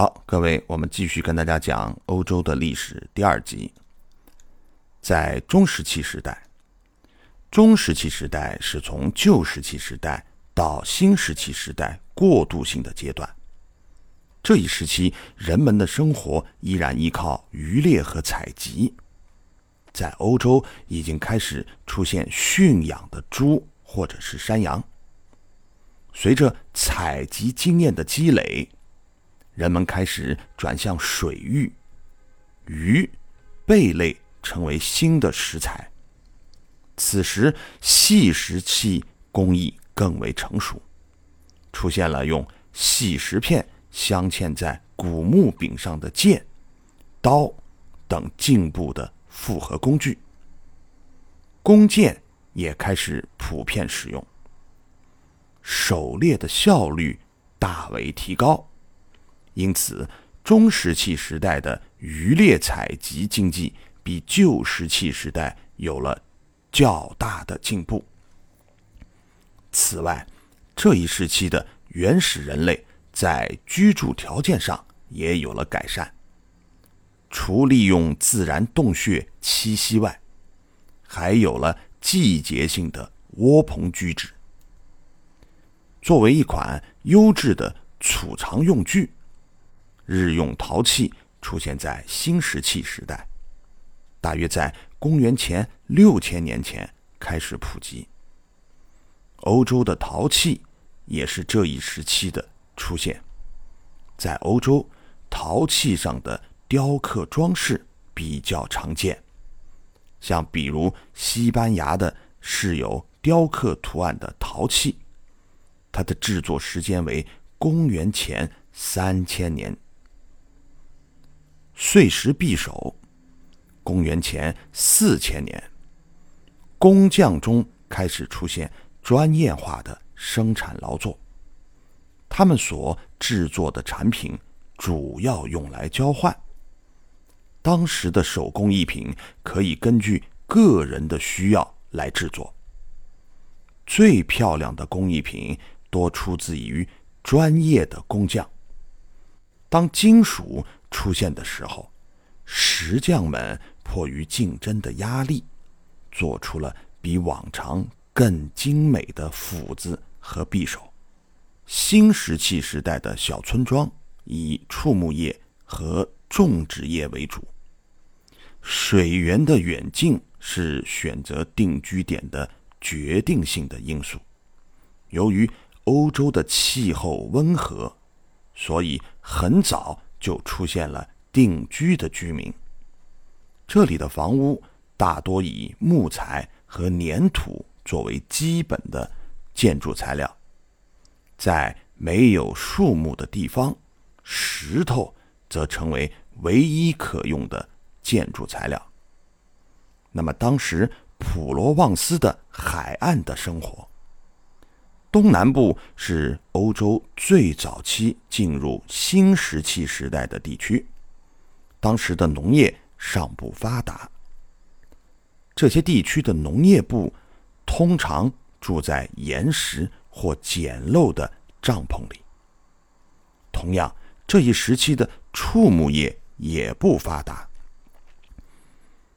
好，各位，我们继续跟大家讲欧洲的历史第二集。在中石器时代，中石器时代是从旧石器时代到新石器时代过渡性的阶段。这一时期，人们的生活依然依靠渔猎和采集。在欧洲，已经开始出现驯养的猪或者是山羊。随着采集经验的积累，人们开始转向水域，鱼、贝类成为新的食材。此时，细石器工艺更为成熟，出现了用细石片镶嵌在古木柄上的剑、刀等进步的复合工具。弓箭也开始普遍使用，狩猎的效率大为提高。因此，中石器时代的渔猎采集经济比旧石器时代有了较大的进步。此外，这一时期的原始人类在居住条件上也有了改善。除利用自然洞穴栖息外，还有了季节性的窝棚居址。作为一款优质的储藏用具。日用陶器出现在新石器时代，大约在公元前六千年前开始普及。欧洲的陶器也是这一时期的出现。在欧洲，陶器上的雕刻装饰比较常见，像比如西班牙的是有雕刻图案的陶器，它的制作时间为公元前三千年。碎石匕首，公元前四千年，工匠中开始出现专业化的生产劳作，他们所制作的产品主要用来交换。当时的手工艺品可以根据个人的需要来制作，最漂亮的工艺品多出自于专业的工匠。当金属出现的时候，石匠们迫于竞争的压力，做出了比往常更精美的斧子和匕首。新石器时代的小村庄以畜牧业和种植业为主，水源的远近是选择定居点的决定性的因素。由于欧洲的气候温和。所以很早就出现了定居的居民。这里的房屋大多以木材和粘土作为基本的建筑材料，在没有树木的地方，石头则成为唯一可用的建筑材料。那么，当时普罗旺斯的海岸的生活。东南部是欧洲最早期进入新石器时代的地区，当时的农业尚不发达。这些地区的农业部通常住在岩石或简陋的帐篷里。同样，这一时期的畜牧业也不发达，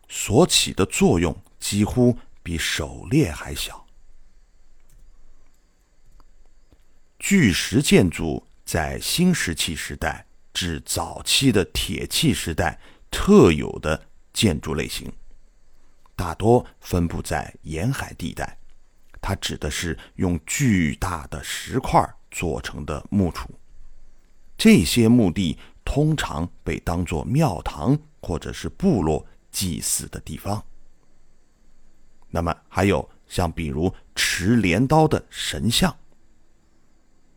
所起的作用几乎比狩猎还小。巨石建筑在新石器时代至早期的铁器时代特有的建筑类型，大多分布在沿海地带。它指的是用巨大的石块做成的墓储，这些墓地通常被当作庙堂或者是部落祭祀的地方。那么还有像比如持镰刀的神像。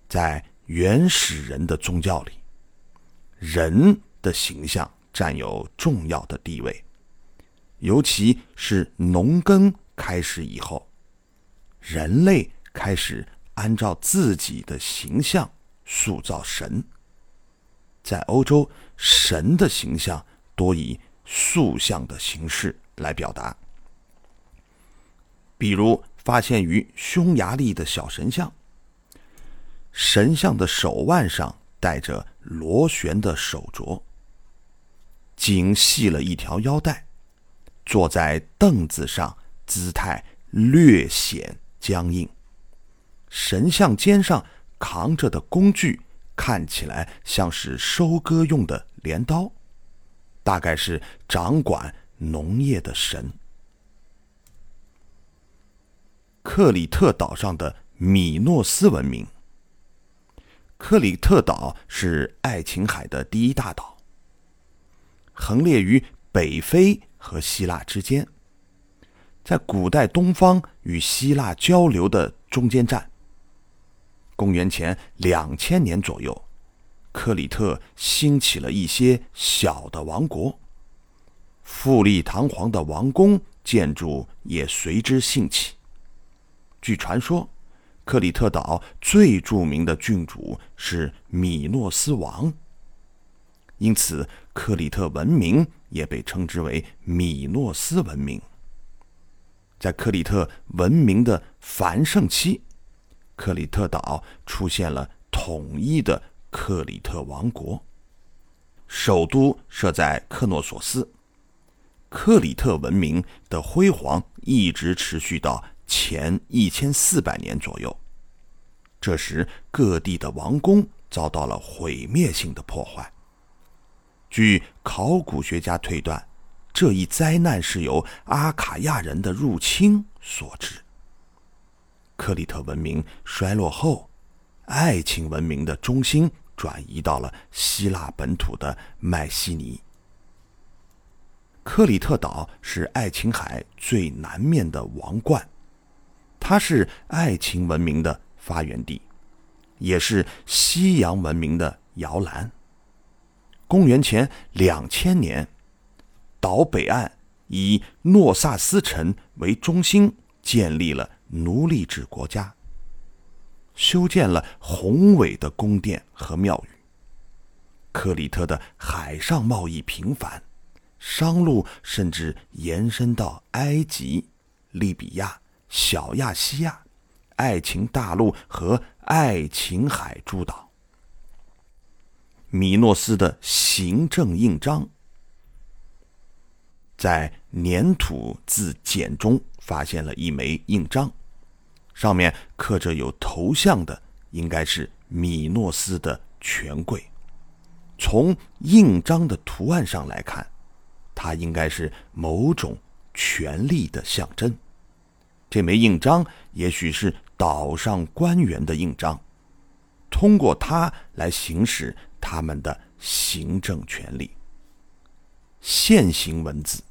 在原始人的宗教里，人的形象占有重要的地位，尤其是农耕开始以后，人类开始按照自己的形象塑造神。在欧洲，神的形象多以塑像的形式来表达，比如发现于匈牙利的小神像。神像的手腕上戴着螺旋的手镯，颈系了一条腰带，坐在凳子上，姿态略显僵硬。神像肩上扛着的工具看起来像是收割用的镰刀，大概是掌管农业的神。克里特岛上的米诺斯文明。克里特岛是爱琴海的第一大岛，横列于北非和希腊之间，在古代东方与希腊交流的中间站。公元前两千年左右，克里特兴起了一些小的王国，富丽堂皇的王宫建筑也随之兴起。据传说，克里特岛最著名的郡主是米诺斯王，因此克里特文明也被称之为米诺斯文明。在克里特文明的繁盛期。克里特岛出现了统一的克里特王国，首都设在克诺索斯。克里特文明的辉煌一直持续到前一千四百年左右。这时，各地的王宫遭到了毁灭性的破坏。据考古学家推断，这一灾难是由阿卡亚人的入侵所致。克里特文明衰落后，爱琴文明的中心转移到了希腊本土的迈锡尼。克里特岛是爱琴海最南面的王冠，它是爱情文明的发源地，也是西洋文明的摇篮。公元前两千年，岛北岸以诺萨斯城为中心建立了。奴隶制国家修建了宏伟的宫殿和庙宇。克里特的海上贸易频繁，商路甚至延伸到埃及、利比亚、小亚细亚、爱琴大陆和爱琴海诸岛。米诺斯的行政印章，在粘土字简中。发现了一枚印章，上面刻着有头像的，应该是米诺斯的权贵。从印章的图案上来看，它应该是某种权力的象征。这枚印章也许是岛上官员的印章，通过它来行使他们的行政权力。现行文字。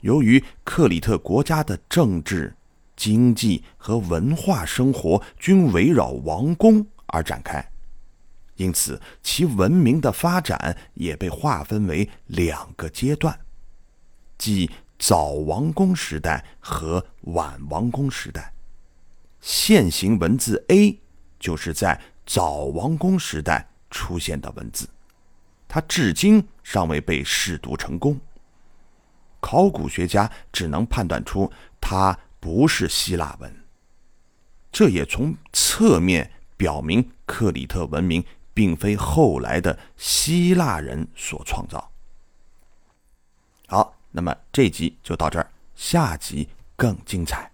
由于克里特国家的政治、经济和文化生活均围绕王宫而展开，因此其文明的发展也被划分为两个阶段，即早王宫时代和晚王宫时代。现行文字 A 就是在早王宫时代出现的文字，它至今尚未被试读成功。考古学家只能判断出它不是希腊文，这也从侧面表明克里特文明并非后来的希腊人所创造。好，那么这集就到这儿，下集更精彩。